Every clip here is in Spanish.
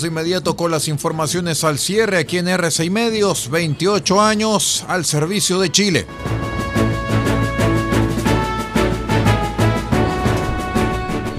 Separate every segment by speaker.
Speaker 1: De inmediato con las informaciones al cierre aquí en RCI Medios, 28 años al servicio de Chile.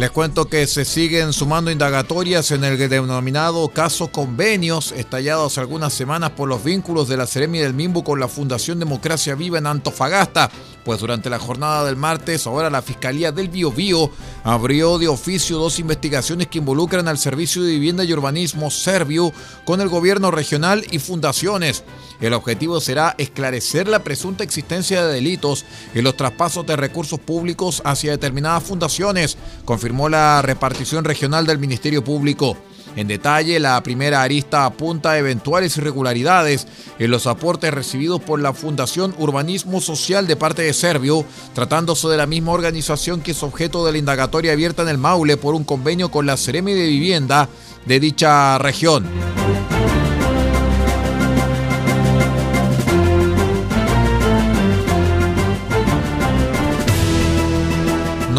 Speaker 1: Les cuento que se siguen sumando indagatorias en el denominado caso convenios, estallado hace algunas semanas por los vínculos de la Seremi del Mimbu con la Fundación Democracia Viva en Antofagasta. Pues durante la jornada del martes, ahora la Fiscalía del Biobío abrió de oficio dos investigaciones que involucran al Servicio de Vivienda y Urbanismo Servio con el gobierno regional y fundaciones. El objetivo será esclarecer la presunta existencia de delitos en los traspasos de recursos públicos hacia determinadas fundaciones, confirmó la repartición regional del Ministerio Público. En detalle, la primera arista apunta a eventuales irregularidades en los aportes recibidos por la Fundación Urbanismo Social de parte de Servio, tratándose de la misma organización que es objeto de la indagatoria abierta en el Maule por un convenio con la Ceremi de Vivienda de dicha región.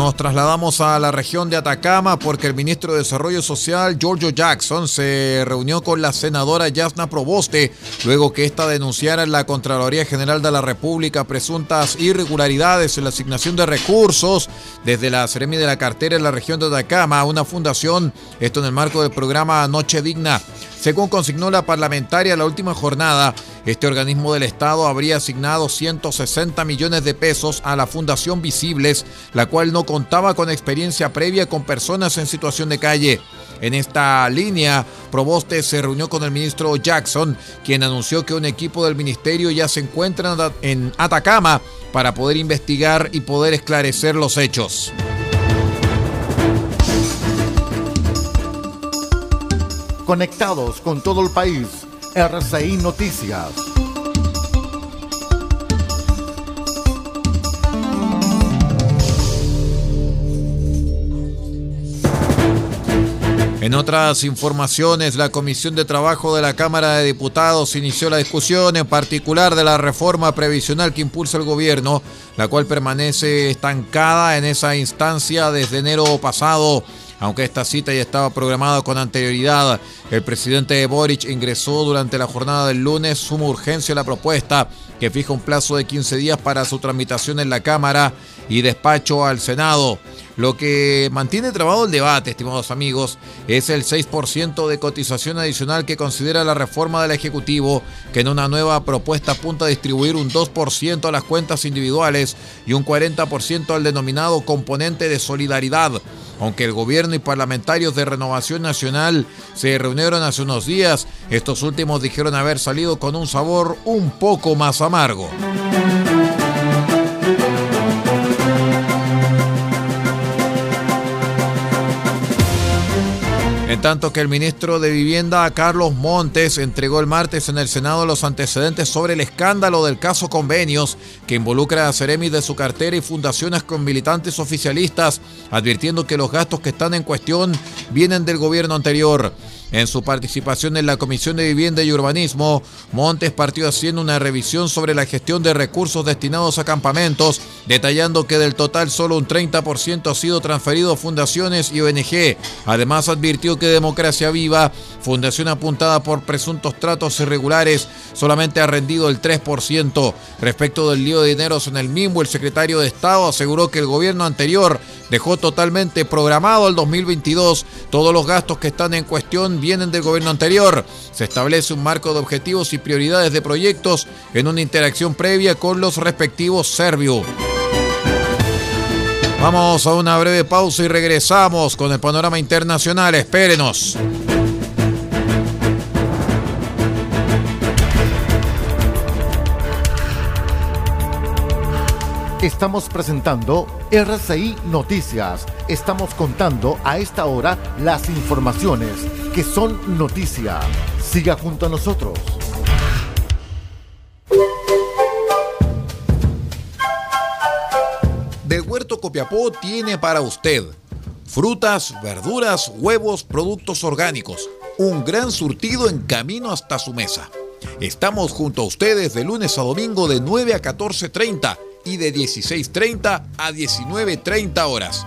Speaker 1: Nos trasladamos a la región de Atacama porque el ministro de Desarrollo Social, Giorgio Jackson, se reunió con la senadora Yasna Proboste luego que ésta denunciara en la Contraloría General de la República presuntas irregularidades en la asignación de recursos desde la Seremi de la Cartera en la región de Atacama a una fundación, esto en el marco del programa Noche Digna. Según consignó la parlamentaria la última jornada, este organismo del Estado habría asignado 160 millones de pesos a la Fundación Visibles, la cual no contaba con experiencia previa con personas en situación de calle. En esta línea, Proboste se reunió con el ministro Jackson, quien anunció que un equipo del ministerio ya se encuentra en Atacama para poder investigar y poder esclarecer los hechos.
Speaker 2: Conectados con todo el país, RCI Noticias.
Speaker 1: En otras informaciones, la Comisión de Trabajo de la Cámara de Diputados inició la discusión en particular de la reforma previsional que impulsa el gobierno, la cual permanece estancada en esa instancia desde enero pasado. Aunque esta cita ya estaba programada con anterioridad, el presidente Boric ingresó durante la jornada del lunes suma urgencia a la propuesta que fija un plazo de 15 días para su tramitación en la Cámara y despacho al Senado. Lo que mantiene trabado el debate, estimados amigos, es el 6% de cotización adicional que considera la reforma del Ejecutivo, que en una nueva propuesta apunta a distribuir un 2% a las cuentas individuales y un 40% al denominado componente de solidaridad. Aunque el gobierno y parlamentarios de Renovación Nacional se reunieron hace unos días, estos últimos dijeron haber salido con un sabor un poco más amargo. Tanto que el ministro de Vivienda, Carlos Montes, entregó el martes en el Senado los antecedentes sobre el escándalo del caso Convenios, que involucra a Ceremis de su cartera y fundaciones con militantes oficialistas, advirtiendo que los gastos que están en cuestión vienen del gobierno anterior. En su participación en la Comisión de Vivienda y Urbanismo, Montes partió haciendo una revisión sobre la gestión de recursos destinados a campamentos, detallando que del total solo un 30% ha sido transferido a fundaciones y ONG. Además advirtió que Democracia Viva, fundación apuntada por presuntos tratos irregulares, solamente ha rendido el 3%. Respecto del lío de dineros en el MIMBO, el secretario de Estado aseguró que el gobierno anterior dejó totalmente programado el 2022. Todos los gastos que están en cuestión vienen del gobierno anterior. Se establece un marco de objetivos y prioridades de proyectos en una interacción previa con los respectivos serbios. Vamos a una breve pausa y regresamos con el panorama internacional. Espérenos.
Speaker 2: Estamos presentando RCI Noticias. Estamos contando a esta hora las informaciones que son noticia. Siga junto a nosotros.
Speaker 1: De Huerto Copiapó tiene para usted frutas, verduras, huevos, productos orgánicos. Un gran surtido en camino hasta su mesa. Estamos junto a ustedes de lunes a domingo de 9 a 14.30 y de 16.30 a 19.30 horas.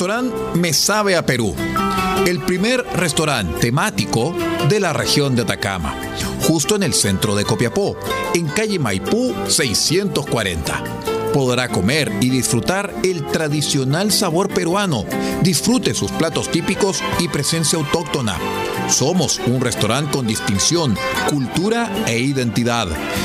Speaker 1: Restaurante Me Sabe a Perú. El primer restaurante temático de la región de Atacama, justo en el centro de Copiapó, en calle Maipú 640 podrá comer y disfrutar el tradicional sabor peruano. Disfrute sus platos típicos y presencia autóctona. Somos un restaurante con distinción, cultura e identidad.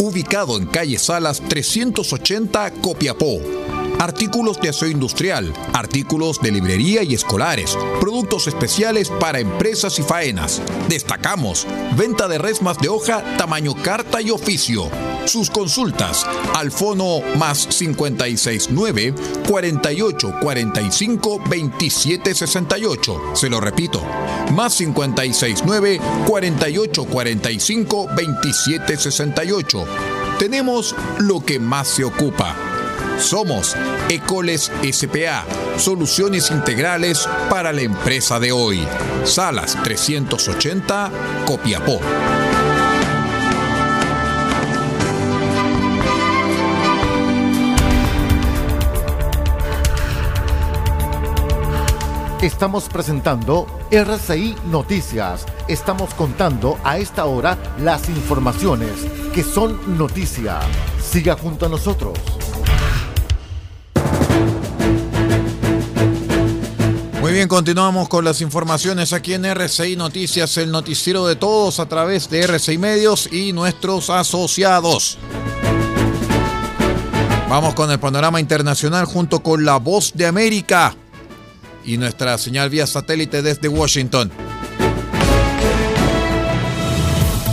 Speaker 1: ubicado en calle Salas 380 Copiapó artículos de aseo industrial, artículos de librería y escolares, productos especiales para empresas y faenas. Destacamos venta de resmas de hoja tamaño carta y oficio. Sus consultas al fono más 569 48 45 27 68. Se lo repito, más 569 48 45 27 68. Tenemos lo que más se ocupa somos Ecoles SPA, soluciones integrales para la empresa de hoy. Salas 380, Copiapó.
Speaker 2: Estamos presentando RCI Noticias. Estamos contando a esta hora las informaciones que son noticia. Siga junto a nosotros.
Speaker 1: Muy bien, continuamos con las informaciones aquí en RCI Noticias, el noticiero de todos a través de RCI Medios y nuestros asociados. Vamos con el panorama internacional junto con La Voz de América y nuestra señal vía satélite desde Washington.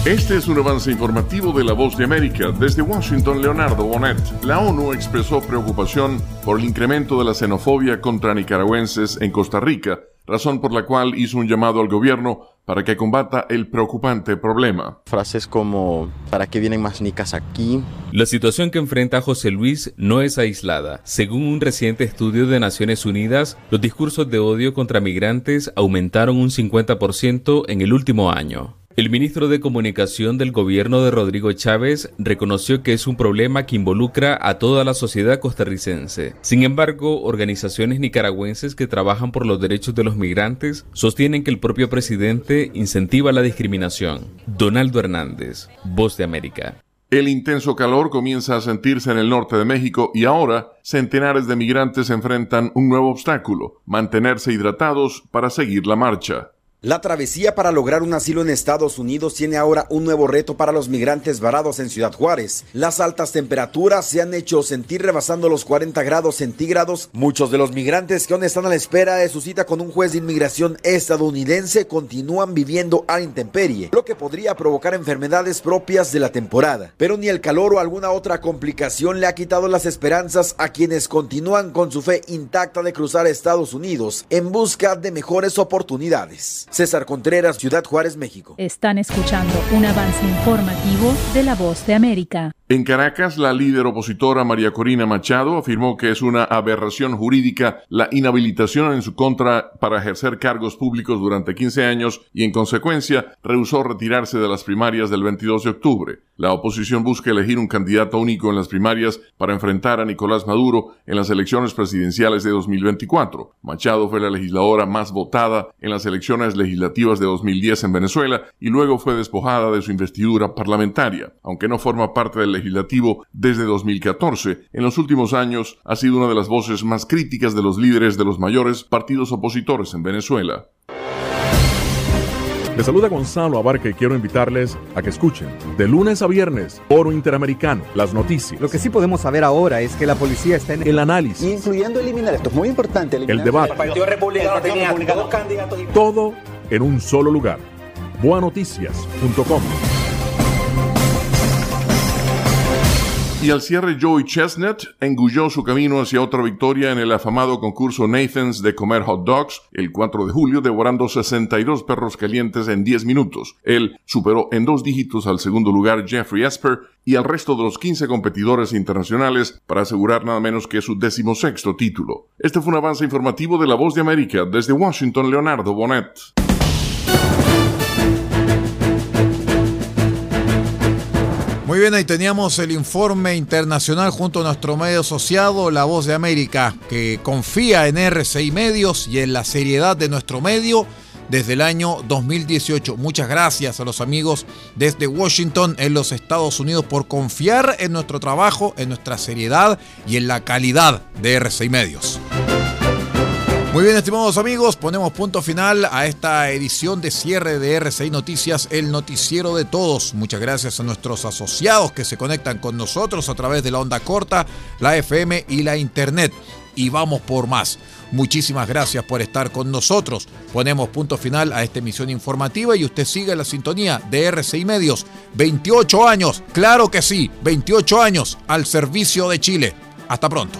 Speaker 3: Este es un avance informativo de La Voz de América. Desde Washington, Leonardo Bonet. La ONU expresó preocupación por el incremento de la xenofobia contra nicaragüenses en Costa Rica, razón por la cual hizo un llamado al gobierno para que combata el preocupante problema.
Speaker 4: Frases como ¿para qué vienen más nicas aquí?
Speaker 5: La situación que enfrenta José Luis no es aislada. Según un reciente estudio de Naciones Unidas, los discursos de odio contra migrantes aumentaron un 50% en el último año. El ministro de Comunicación del gobierno de Rodrigo Chávez reconoció que es un problema que involucra a toda la sociedad costarricense. Sin embargo, organizaciones nicaragüenses que trabajan por los derechos de los migrantes sostienen que el propio presidente incentiva la discriminación. Donaldo Hernández, Voz de América.
Speaker 3: El intenso calor comienza a sentirse en el norte de México y ahora centenares de migrantes enfrentan un nuevo obstáculo, mantenerse hidratados para seguir la marcha.
Speaker 6: La travesía para lograr un asilo en Estados Unidos tiene ahora un nuevo reto para los migrantes varados en Ciudad Juárez. Las altas temperaturas se han hecho sentir rebasando los 40 grados centígrados. Muchos de los migrantes que aún están a la espera de su cita con un juez de inmigración estadounidense continúan viviendo a intemperie, lo que podría provocar enfermedades propias de la temporada. Pero ni el calor o alguna otra complicación le ha quitado las esperanzas a quienes continúan con su fe intacta de cruzar Estados Unidos en busca de mejores oportunidades. César Contreras, Ciudad Juárez, México.
Speaker 7: Están escuchando un avance informativo de La Voz de América.
Speaker 3: En Caracas, la líder opositora María Corina Machado afirmó que es una aberración jurídica la inhabilitación en su contra para ejercer cargos públicos durante 15 años y, en consecuencia, rehusó retirarse de las primarias del 22 de octubre. La oposición busca elegir un candidato único en las primarias para enfrentar a Nicolás Maduro en las elecciones presidenciales de 2024. Machado fue la legisladora más votada en las elecciones legislativas de 2010 en Venezuela y luego fue despojada de su investidura parlamentaria. Aunque no forma parte del legislativo desde 2014, en los últimos años ha sido una de las voces más críticas de los líderes de los mayores partidos opositores en Venezuela.
Speaker 7: Les saluda Gonzalo Abarca y quiero invitarles a que escuchen de lunes a viernes Oro Interamericano, las noticias.
Speaker 8: Lo que sí podemos saber ahora es que la policía está en
Speaker 7: el análisis,
Speaker 9: incluyendo eliminar esto es muy importante,
Speaker 7: el debate,
Speaker 9: el Partido Republicano tenía dos candidatos
Speaker 7: todo en un solo lugar. Boanoticias.com
Speaker 3: Y al cierre, Joey Chestnut engulló su camino hacia otra victoria en el afamado concurso Nathan's de comer hot dogs el 4 de julio, devorando 62 perros calientes en 10 minutos. Él superó en dos dígitos al segundo lugar Jeffrey Esper y al resto de los 15 competidores internacionales para asegurar nada menos que su decimosexto título. Este fue un avance informativo de La Voz de América desde Washington, Leonardo Bonet.
Speaker 1: Muy bien, ahí teníamos el informe internacional junto a nuestro medio asociado, La Voz de América, que confía en RCI Medios y en la seriedad de nuestro medio desde el año 2018. Muchas gracias a los amigos desde Washington, en los Estados Unidos, por confiar en nuestro trabajo, en nuestra seriedad y en la calidad de RCI Medios. Muy bien, estimados amigos, ponemos punto final a esta edición de cierre de RCI Noticias, el noticiero de todos. Muchas gracias a nuestros asociados que se conectan con nosotros a través de la onda corta, la FM y la Internet. Y vamos por más. Muchísimas gracias por estar con nosotros. Ponemos punto final a esta emisión informativa y usted sigue la sintonía de RCI Medios. 28 años, claro que sí, 28 años al servicio de Chile. Hasta pronto.